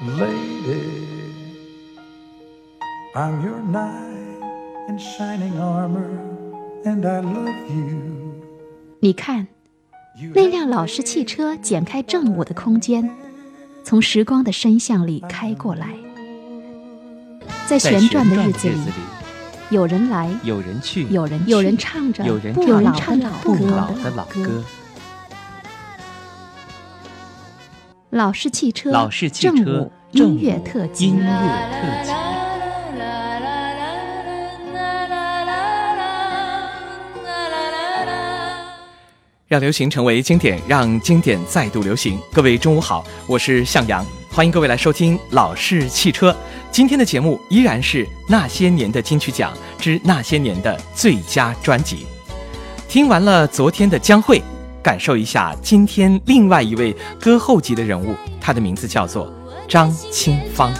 lady. I'm your knight in shining armor, and I love you. 你看，那辆老式汽车剪开正午的空间，从时光的深巷里开过来，在旋转的日子里。有人来，有人去，有人有人唱着不老的老歌。老式汽车，老式汽车，音乐特辑，音乐特辑。让流行成为经典，让经典再度流行。各位中午好，我是向阳，欢迎各位来收听老式汽车。今天的节目依然是那些年的金曲奖之那些年的最佳专辑。听完了昨天的将会。感受一下今天另外一位歌后级的人物他的名字叫做张清芳。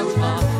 grandpa.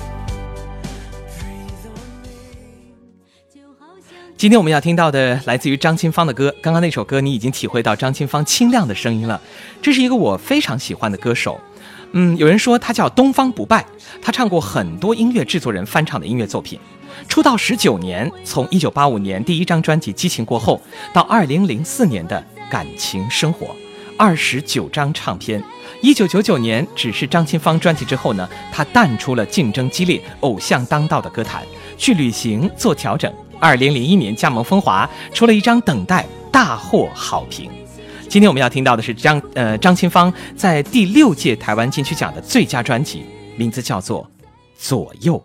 今天我们要听到的来自于张清芳的歌，刚刚那首歌你已经体会到张清芳清亮的声音了。这是一个我非常喜欢的歌手，嗯，有人说他叫东方不败，他唱过很多音乐制作人翻唱的音乐作品。出道十九年，从一九八五年第一张专辑《激情过后》到二零零四年的感情生活，二十九张唱片。一九九九年只是张清芳专辑之后呢，他淡出了竞争激烈、偶像当道的歌坛，去旅行做调整。二零零一年加盟风华，出了一张《等待》，大获好评。今天我们要听到的是张呃张清芳在第六届台湾金曲奖的最佳专辑，名字叫做《左右》。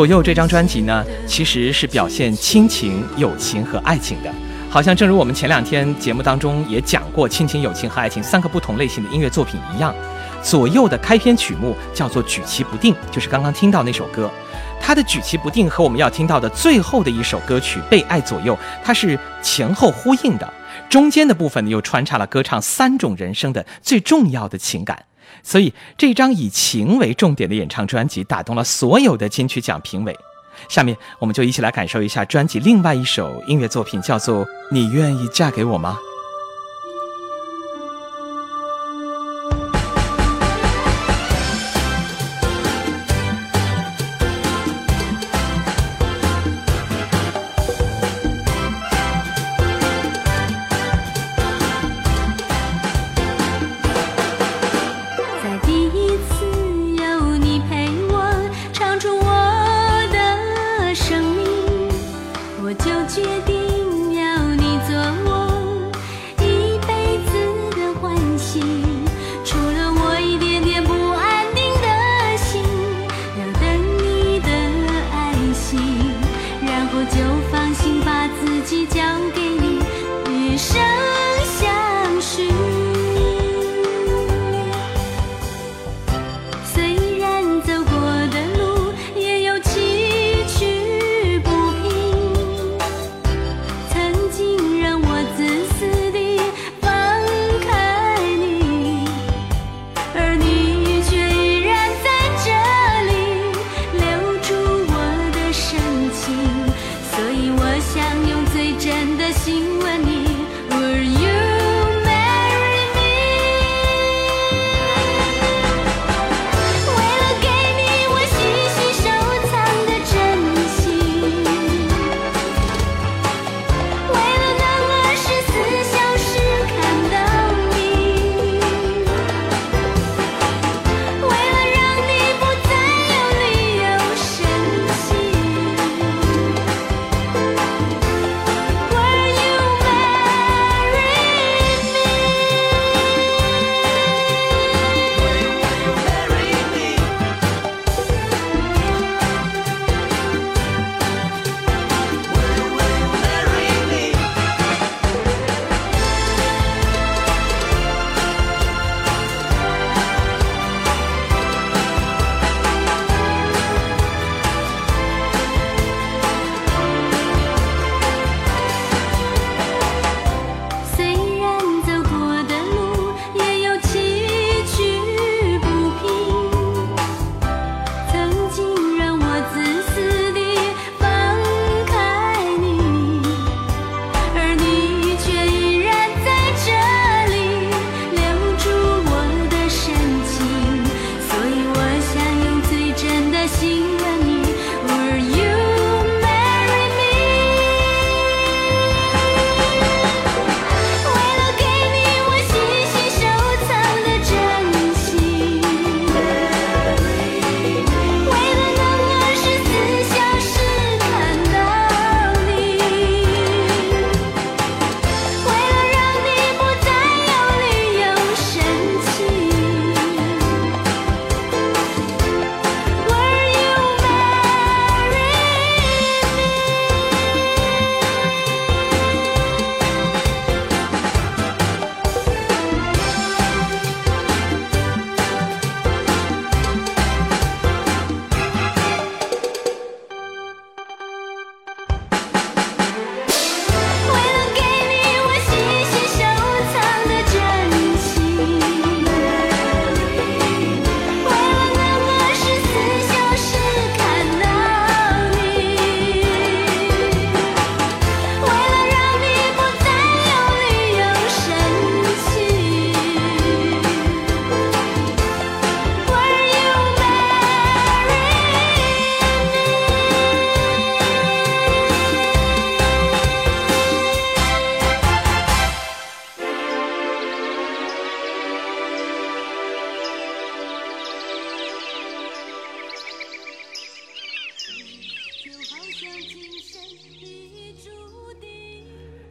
左右这张专辑呢，其实是表现亲情、友情和爱情的。好像正如我们前两天节目当中也讲过，亲情、友情和爱情三个不同类型的音乐作品一样。左右的开篇曲目叫做《举棋不定》，就是刚刚听到那首歌。它的《举棋不定》和我们要听到的最后的一首歌曲《被爱左右》，它是前后呼应的。中间的部分呢，又穿插了歌唱三种人生的最重要的情感。所以这张以情为重点的演唱专辑，打动了所有的金曲奖评委。下面我们就一起来感受一下专辑另外一首音乐作品，叫做《你愿意嫁给我吗》。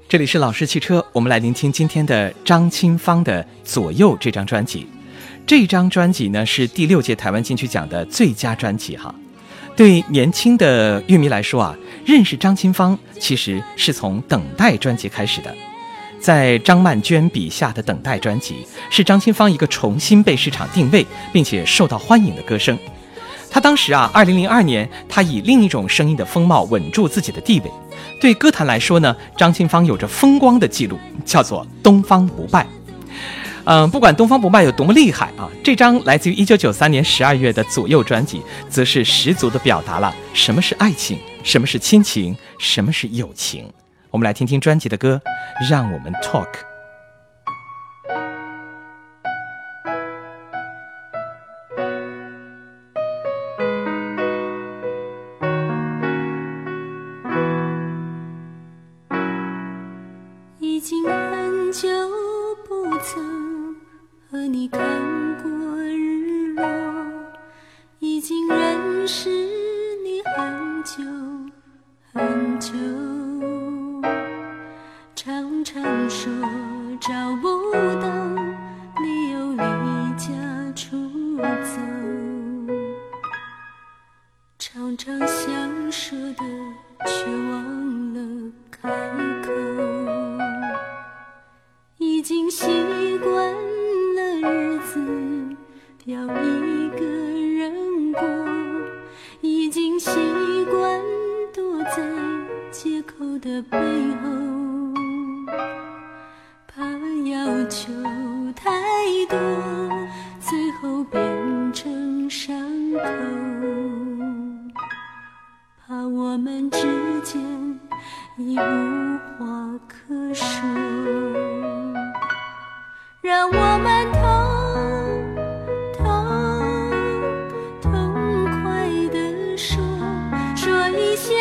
这里是老式汽车，我们来聆听今天的张清芳的《左右》这张专辑。这张专辑呢是第六届台湾金曲奖的最佳专辑哈。对年轻的乐迷来说啊，认识张清芳其实是从《等待》专辑开始的。在张曼娟笔下的《等待》专辑，是张清芳一个重新被市场定位并且受到欢迎的歌声。她当时啊，二零零二年，她以另一种声音的风貌稳住自己的地位。对歌坛来说呢，张清芳有着风光的记录，叫做“东方不败”。嗯，不管“东方不败”有多么厉害啊，这张来自于一九九三年十二月的《左右》专辑，则是十足的表达了什么是爱情，什么是亲情，什么是友情。我们来听听专辑的歌，让我们 talk。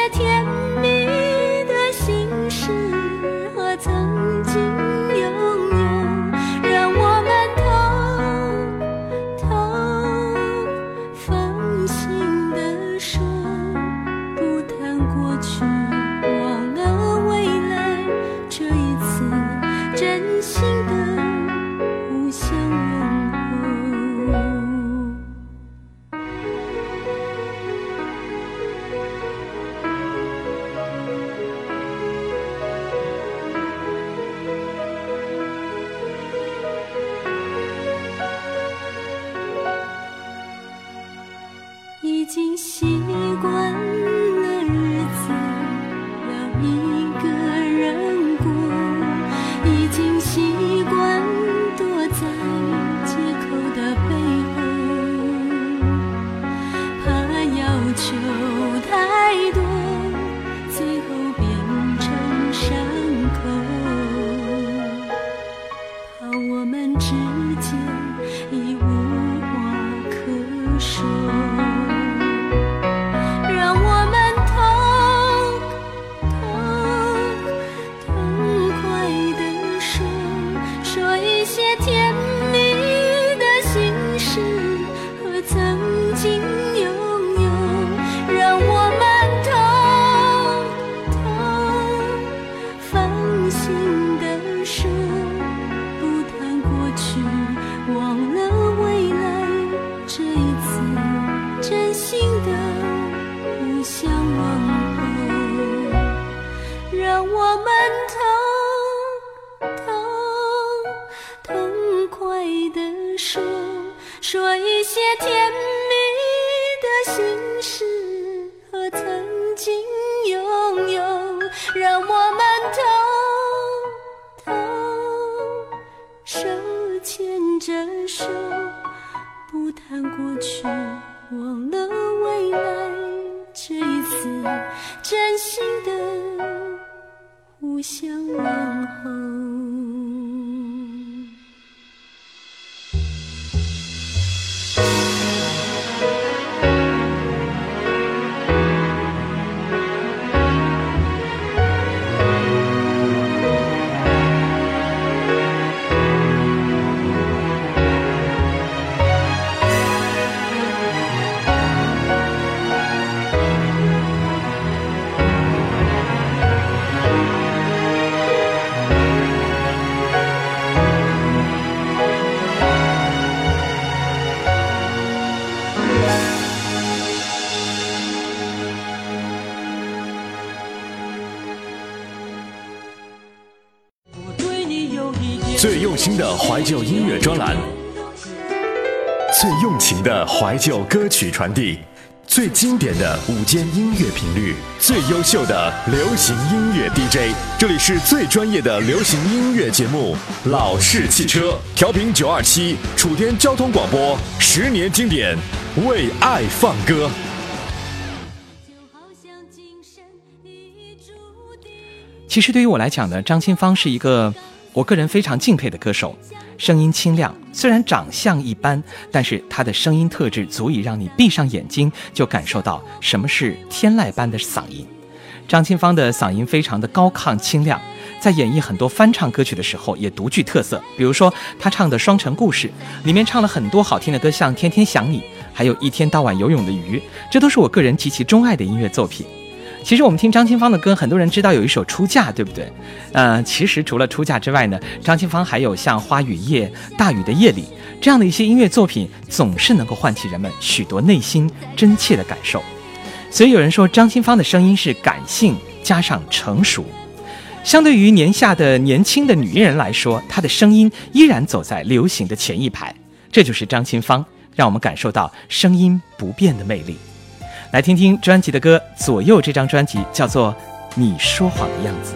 甜蜜的心事和曾一些甜蜜的心事和曾经拥有，让我们偷偷手牵着手。不谈过去，忘了未来。这一次，真心的互相问候。最用心的怀旧音乐专栏，最用情的怀旧歌曲传递，最经典的午间音乐频率，最优秀的流行音乐 DJ。这里是最专业的流行音乐节目《老式汽车》，调频九二七，楚天交通广播，十年经典，为爱放歌。好像今生已注定。其实对于我来讲呢，张清芳是一个我个人非常敬佩的歌手，声音清亮，虽然长相一般，但是他的声音特质足以让你闭上眼睛就感受到什么是天籁般的嗓音。张清芳的嗓音非常的高亢清亮，在演绎很多翻唱歌曲的时候也独具特色。比如说，她唱的《双城故事》里面唱了很多好听的歌，像《天天想你》，还有一天到晚游泳的鱼，这都是我个人极其钟爱的音乐作品。其实我们听张清芳的歌，很多人知道有一首《出嫁》，对不对？呃，其实除了《出嫁》之外呢，张清芳还有像《花雨夜》《大雨的夜里》这样的一些音乐作品，总是能够唤起人们许多内心真切的感受。所以有人说，张清芳的声音是感性加上成熟。相对于年下的年轻的女艺人来说，她的声音依然走在流行的前一排。这就是张清芳，让我们感受到声音不变的魅力。来听听专辑的歌，《左右》这张专辑叫做《你说谎的样子》。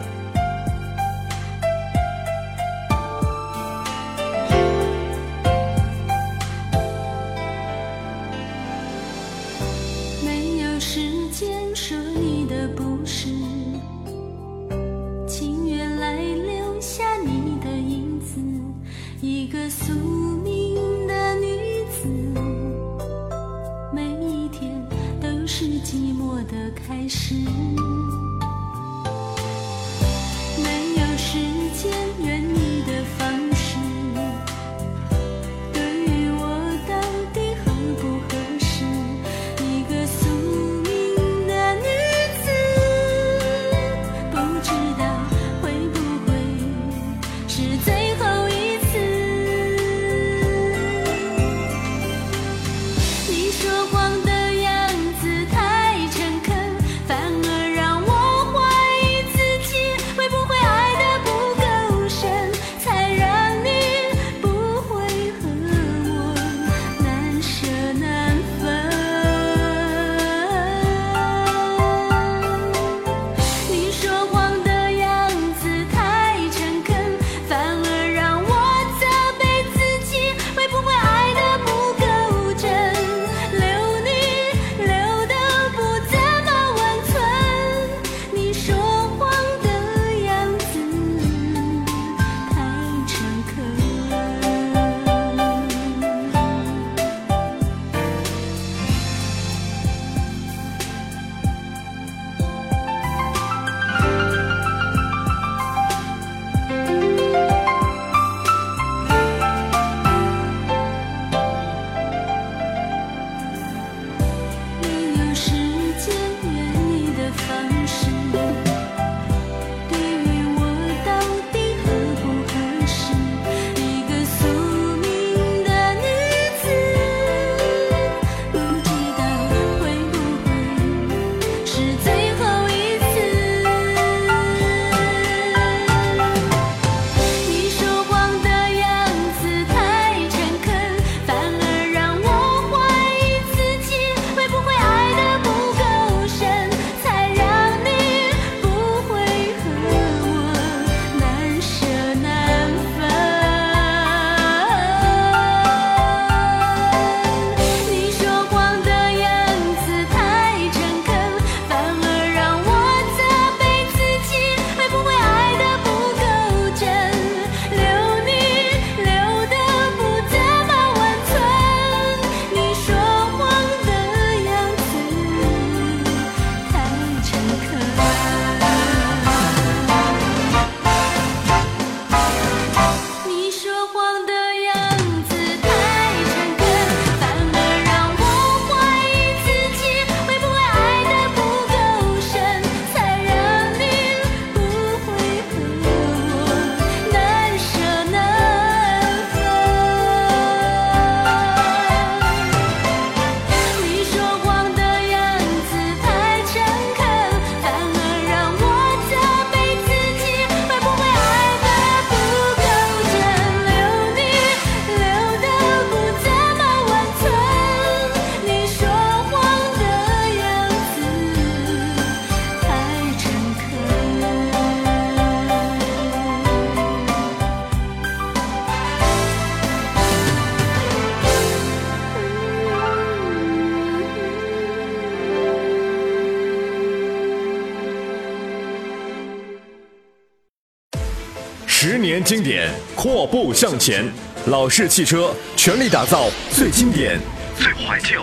向前。老式汽车全力打造最经典、最怀旧、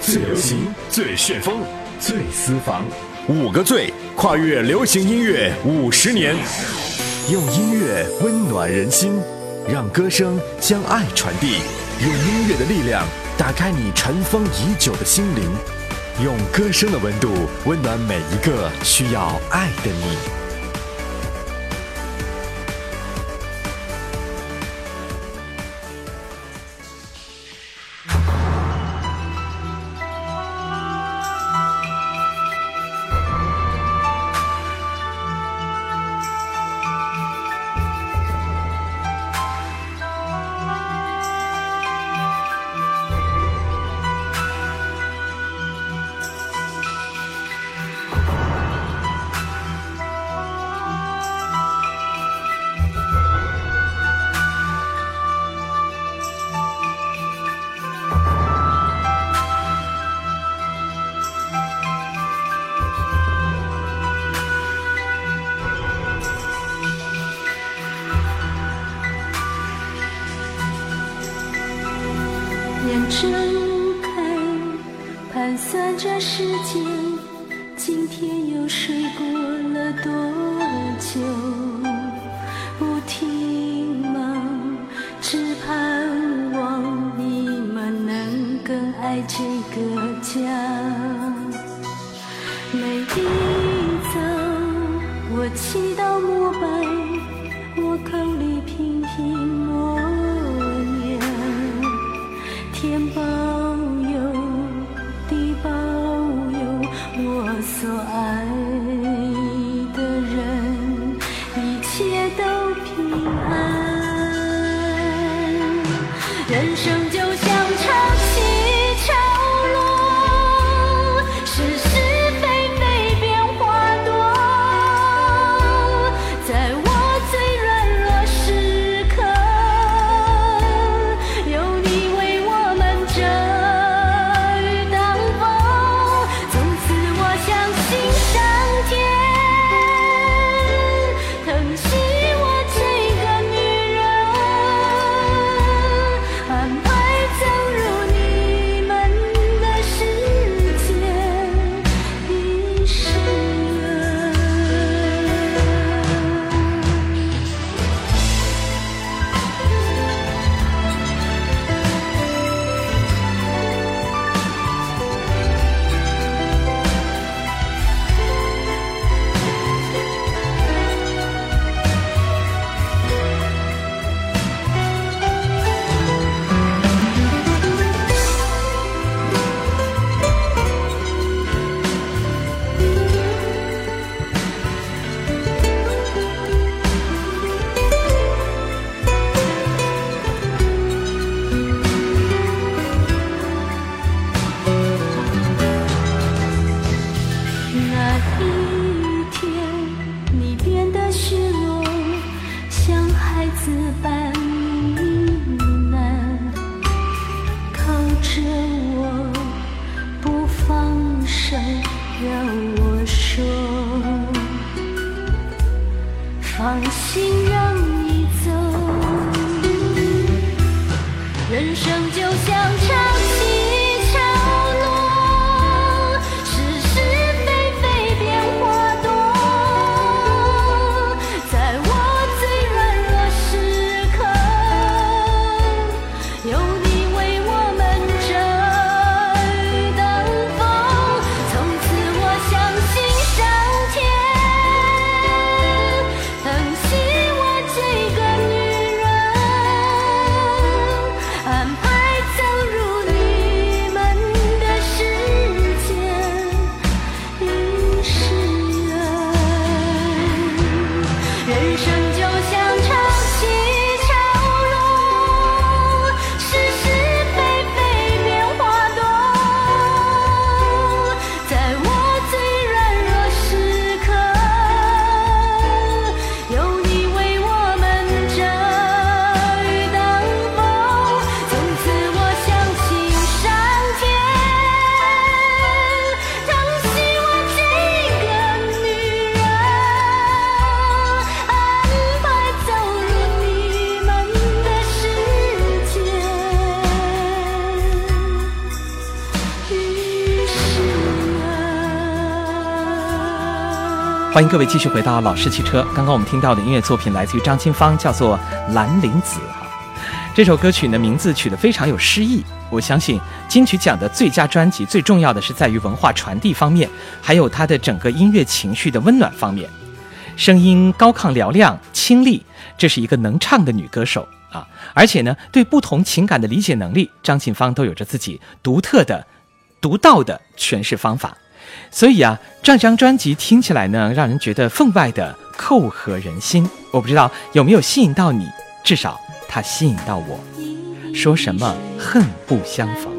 最流行、最旋风、最私房。五个最，跨越流行音乐五十年，用音乐温暖人心，让歌声将爱传递，用音乐的力量打开你尘封已久的心灵，用歌声的温度温暖每一个需要爱的你。盘算着时间，今天又睡过了多久？不停忙，只盼望你们能更爱这个家。欢迎各位继续回到老式汽车。刚刚我们听到的音乐作品来自于张清芳，叫做《兰陵子》哈。这首歌曲的名字取得非常有诗意。我相信金曲奖的最佳专辑，最重要的是在于文化传递方面，还有它的整个音乐情绪的温暖方面。声音高亢嘹亮、清丽，这是一个能唱的女歌手啊！而且呢，对不同情感的理解能力，张清芳都有着自己独特的、独到的诠释方法。所以啊这张专辑听起来呢让人觉得分外的扣合人心。我不知道有没有吸引到你至少它吸引到我。说什么恨不相逢。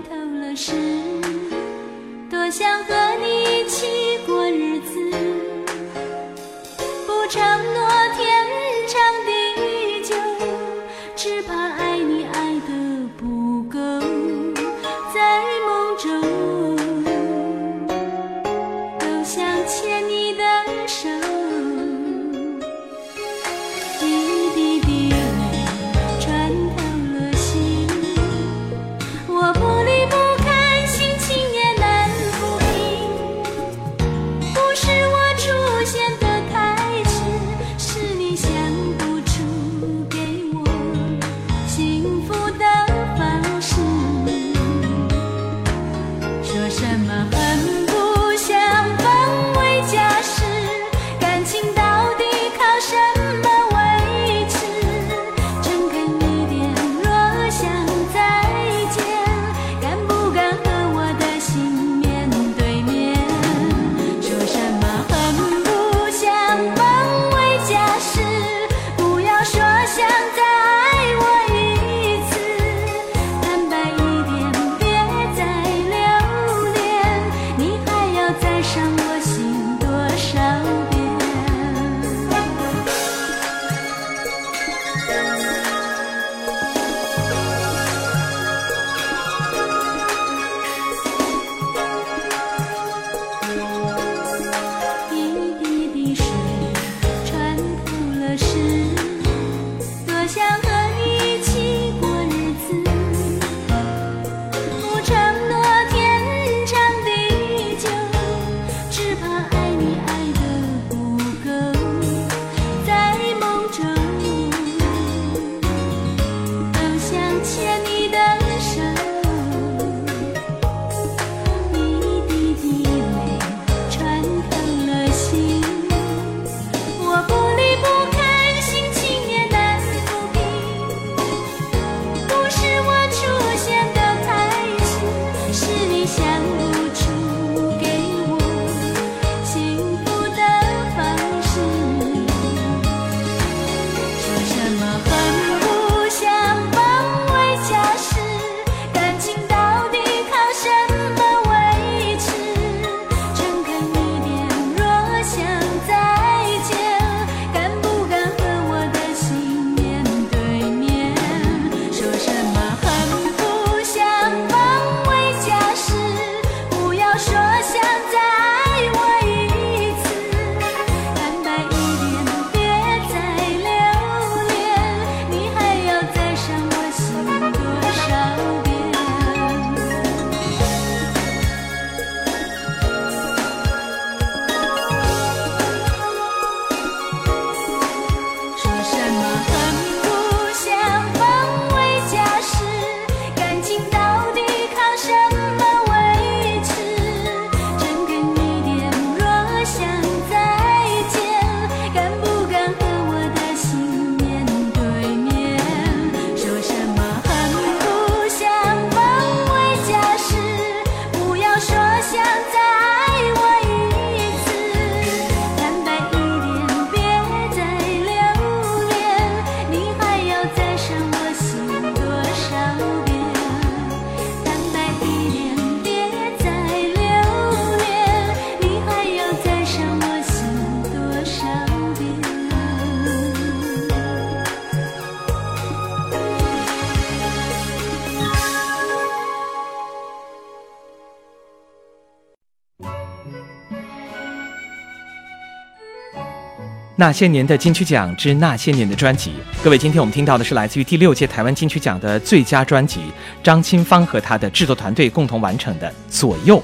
那些年的金曲奖之那些年的专辑，各位，今天我们听到的是来自于第六届台湾金曲奖的最佳专辑，张清芳和她的制作团队共同完成的。左右，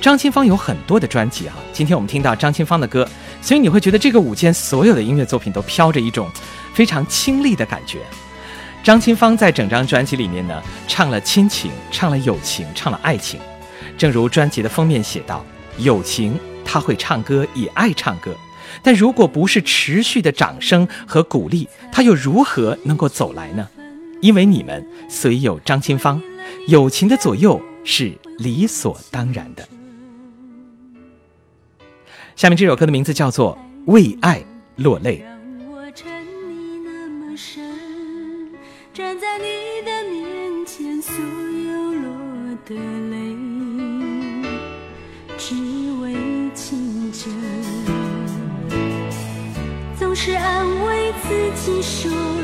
张清芳有很多的专辑哈，今天我们听到张清芳的歌，所以你会觉得这个舞间所有的音乐作品都飘着一种非常清丽的感觉。张清芳在整张专辑里面呢，唱了亲情，唱了友情，唱了爱情。正如专辑的封面写道，友情，他会唱歌，也爱唱歌。但如果不是持续的掌声和鼓励，他又如何能够走来呢？因为你们，所以有张清芳。友情的左右是理所当然的。”下面这首歌的名字叫做《为爱落泪》。诉说。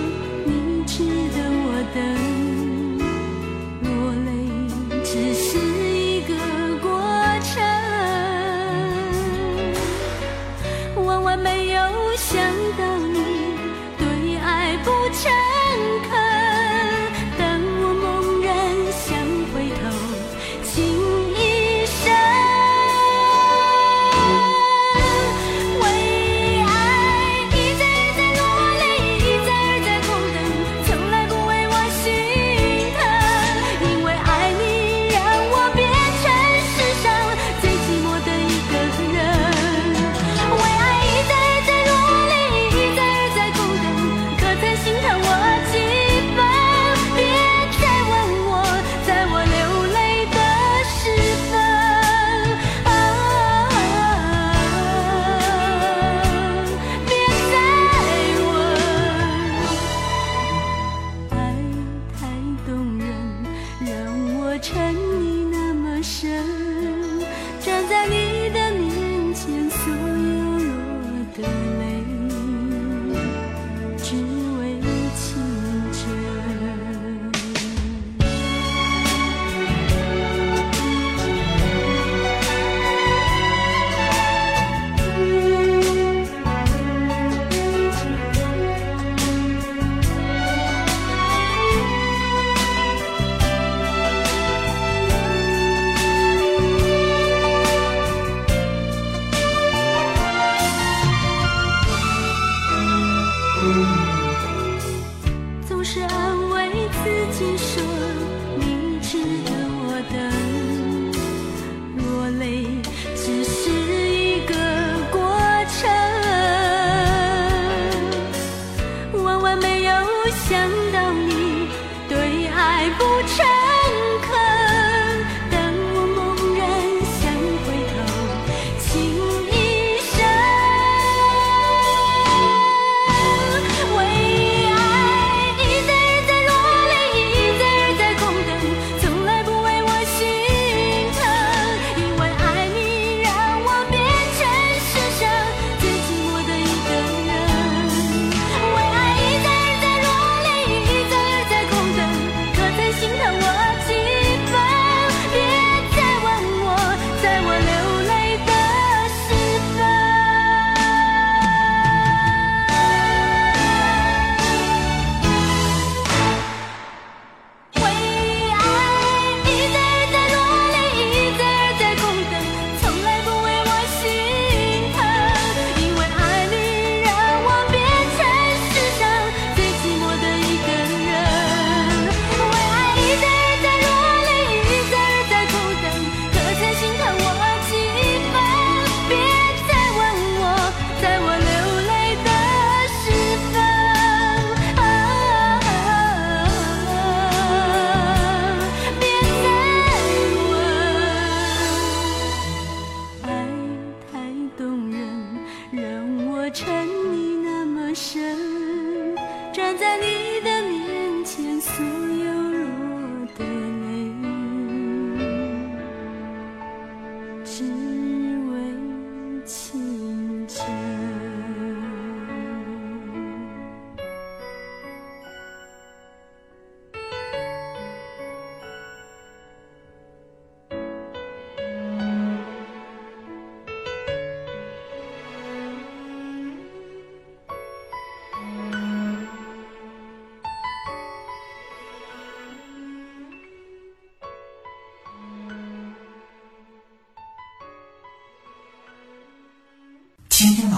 自己说你值得我等，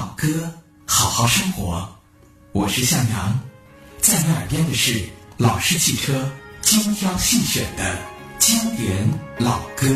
老歌好好生活，我是向阳，在你耳边的是老式汽车精挑细选的经典老歌。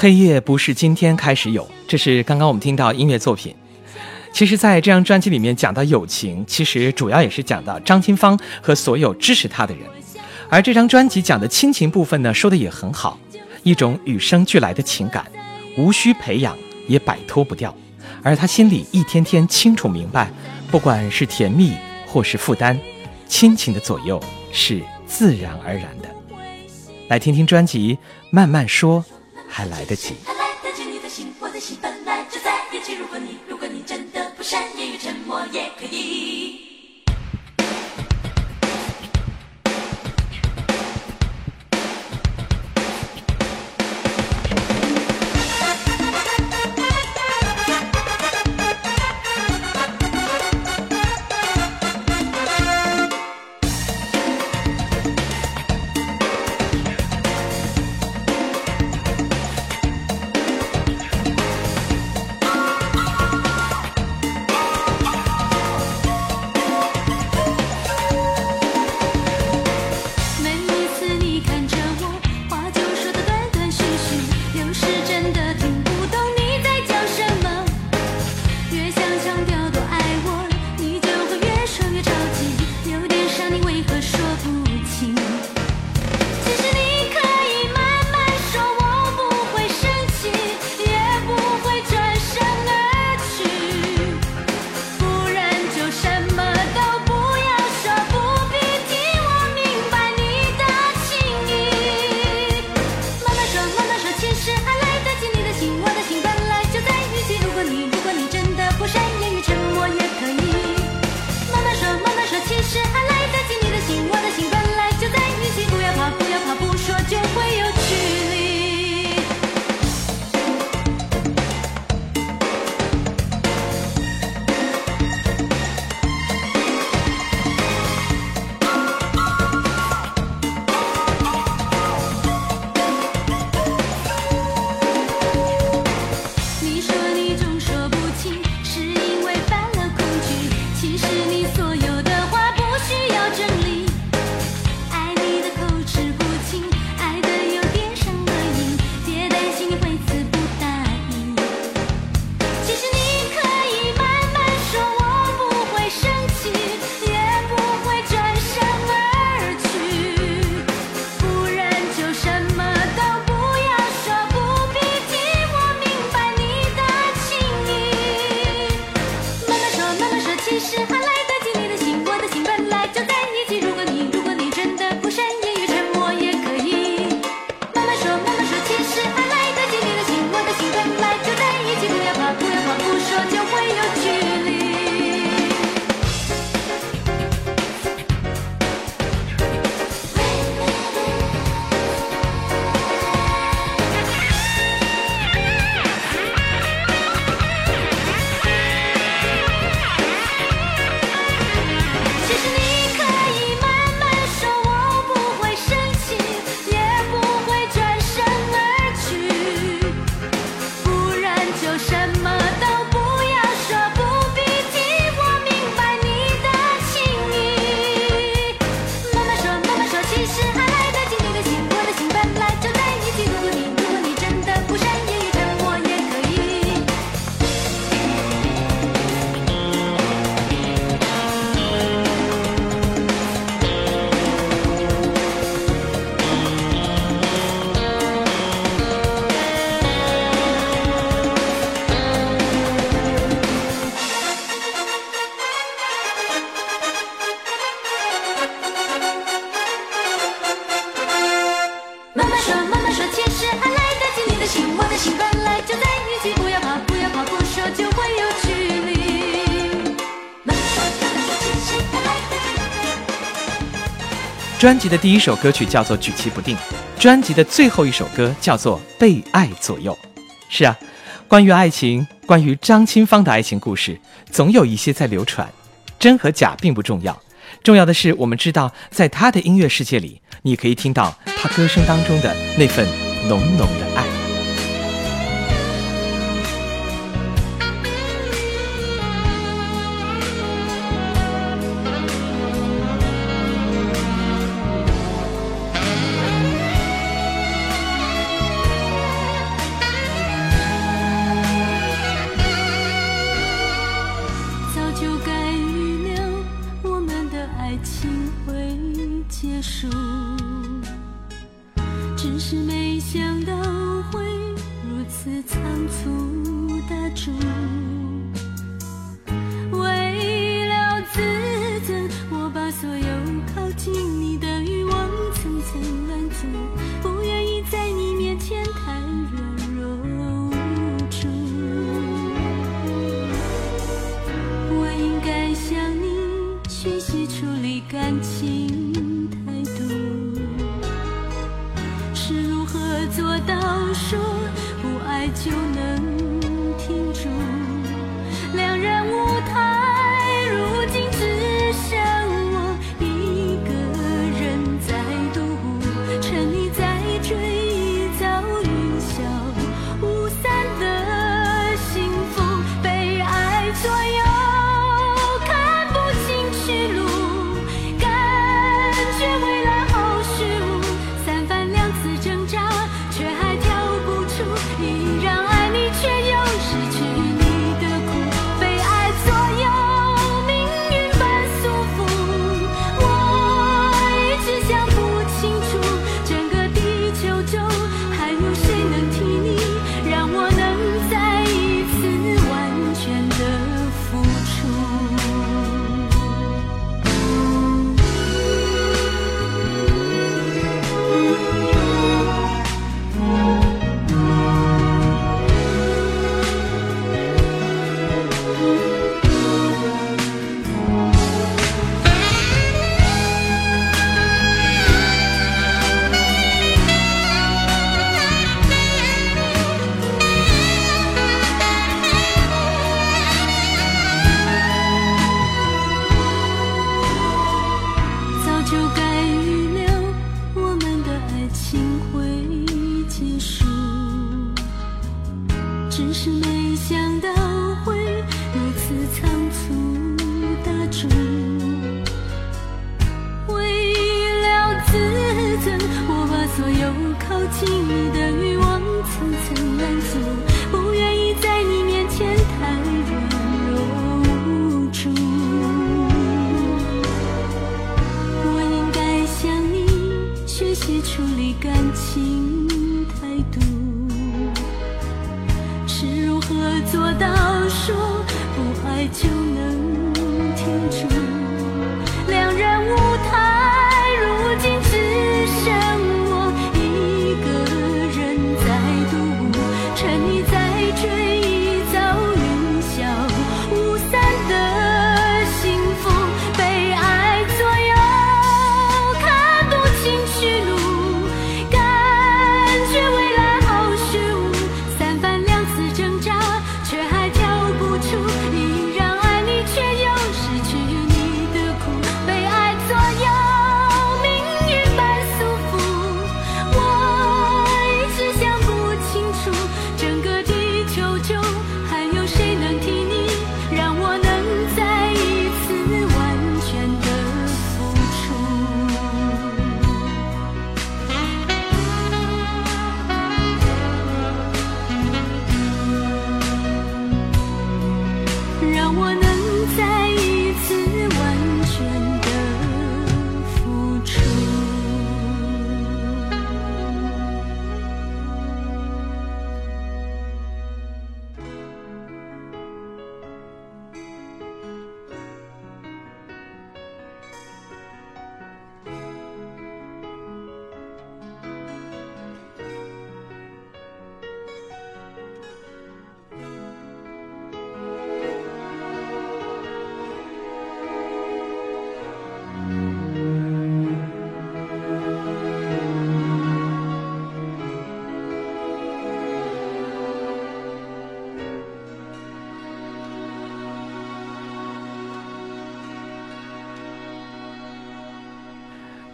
黑夜不是今天开始有这是刚刚我们听到音乐作品。其实在这张专辑里面讲到友情其实主要也是讲到张清芳和所有支持她的人。而这张专辑讲的亲情部分呢说的也很好一种与生俱来的情感无需培养也摆脱不掉。而她心里一天天清楚明白不管是甜蜜或是负担亲情的左右是自然而然的。来听听专辑慢慢说。还来得及，还来得及。你的心，我的心本来就在一起。如果你，如果你真的不善言语，沉默也可以。专辑的第一首歌曲叫做举棋不定专辑的最后一首歌叫做被爱左右。是啊关于爱情关于张清芳的爱情故事总有一些在流传真和假并不重要。重要的是我们知道在他的音乐世界里你可以听到他歌声当中的那份浓浓的爱。束只是没想到会如此仓促的住。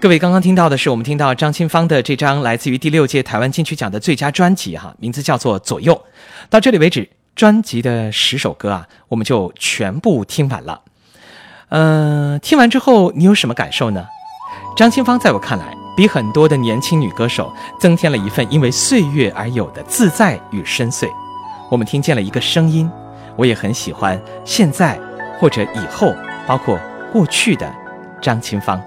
各位刚刚听到的是我们听到张清芳的这张来自于第六届台湾金曲奖的最佳专辑哈，名字叫做《左右》。到这里为止，专辑的十首歌啊，我们就全部听完了。嗯、听完之后你有什么感受呢？张清芳在我看来，比很多的年轻女歌手增添了一份因为岁月而有的自在与深邃。我们听见了一个声音，我也很喜欢现在或者以后，包括过去的张清芳。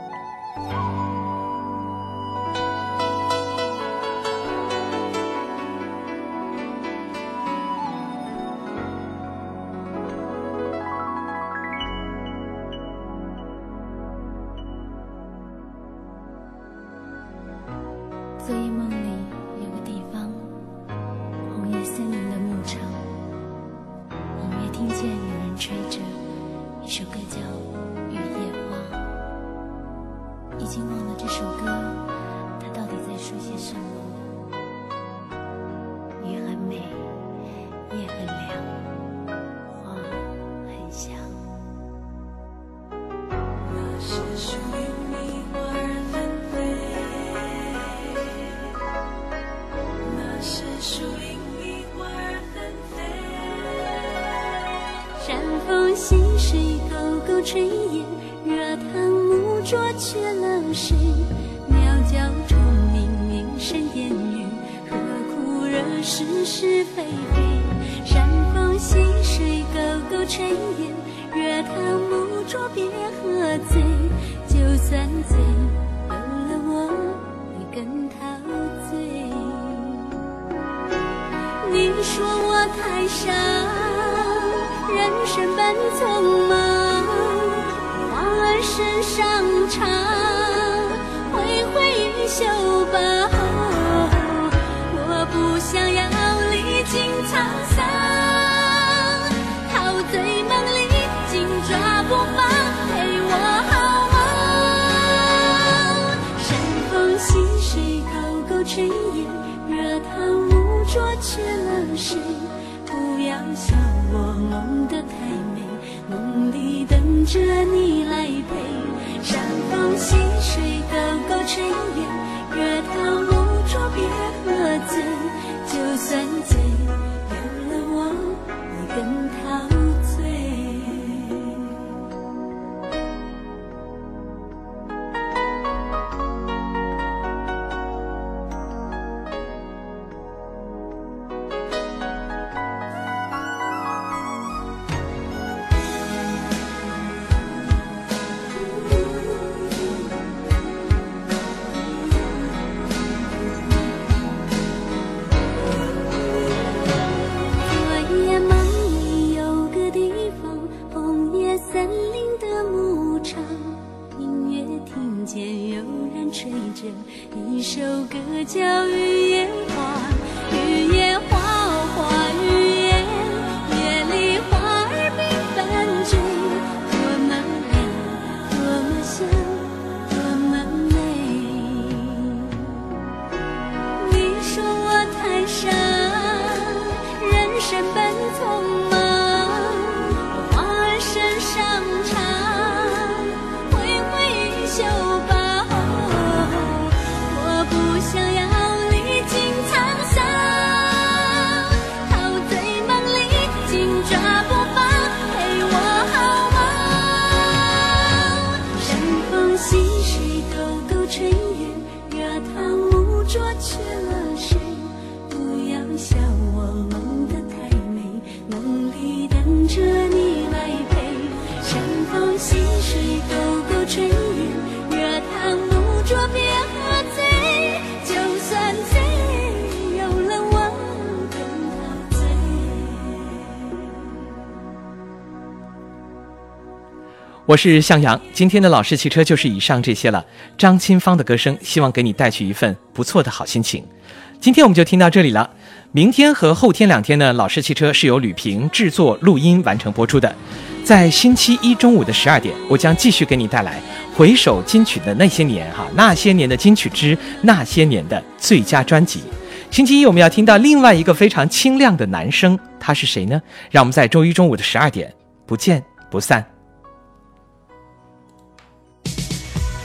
炊烟，热汤木桌缺了谁？鸟叫虫鸣，鸣声烟雨，何苦惹是是非非？山风细水，沟沟炊烟，热汤木桌别喝醉，就算醉，有了我会更陶醉。你说我太傻，人生本匆忙，身上深夜，热汤，别喝醉。就算。首歌，叫《雨夜花》。雨夜我是向阳，今天的老式汽车就是以上这些了。张清芳的歌声，希望给你带去一份不错的好心情。今天我们就听到这里了。明天和后天两天呢，老式汽车是由吕萍制作、录音完成播出的。在星期一中午的十二点，我将继续给你带来回首金曲的那些年哈，那些年的金曲之那些年的最佳专辑。星期一我们要听到另外一个非常清亮的男声，他是谁呢？让我们在周一中午的十二点不见不散。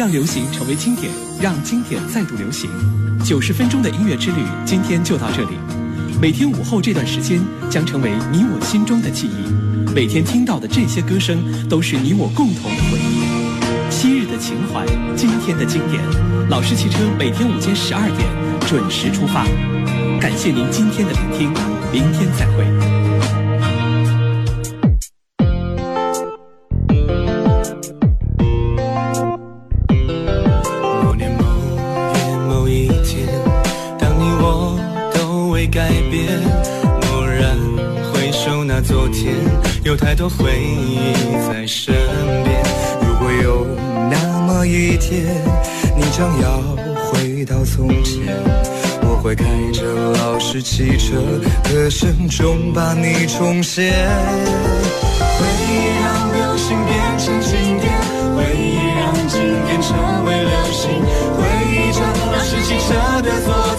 让流行成为经典，让经典再度流行。九十分钟的音乐之旅，今天就到这里。每天午后这段时间将成为你我心中的记忆。每天听到的这些歌声，都是你我共同的回忆。昔日的情怀，今天的经典。老式汽车每天午间十二点准时出发。感谢您今天的聆听，明天再会。想要回到从前，我会开着老式汽车，歌声中把你重现。回忆让流星变成经典，回忆让经典成为流星，回忆着老式汽车的座。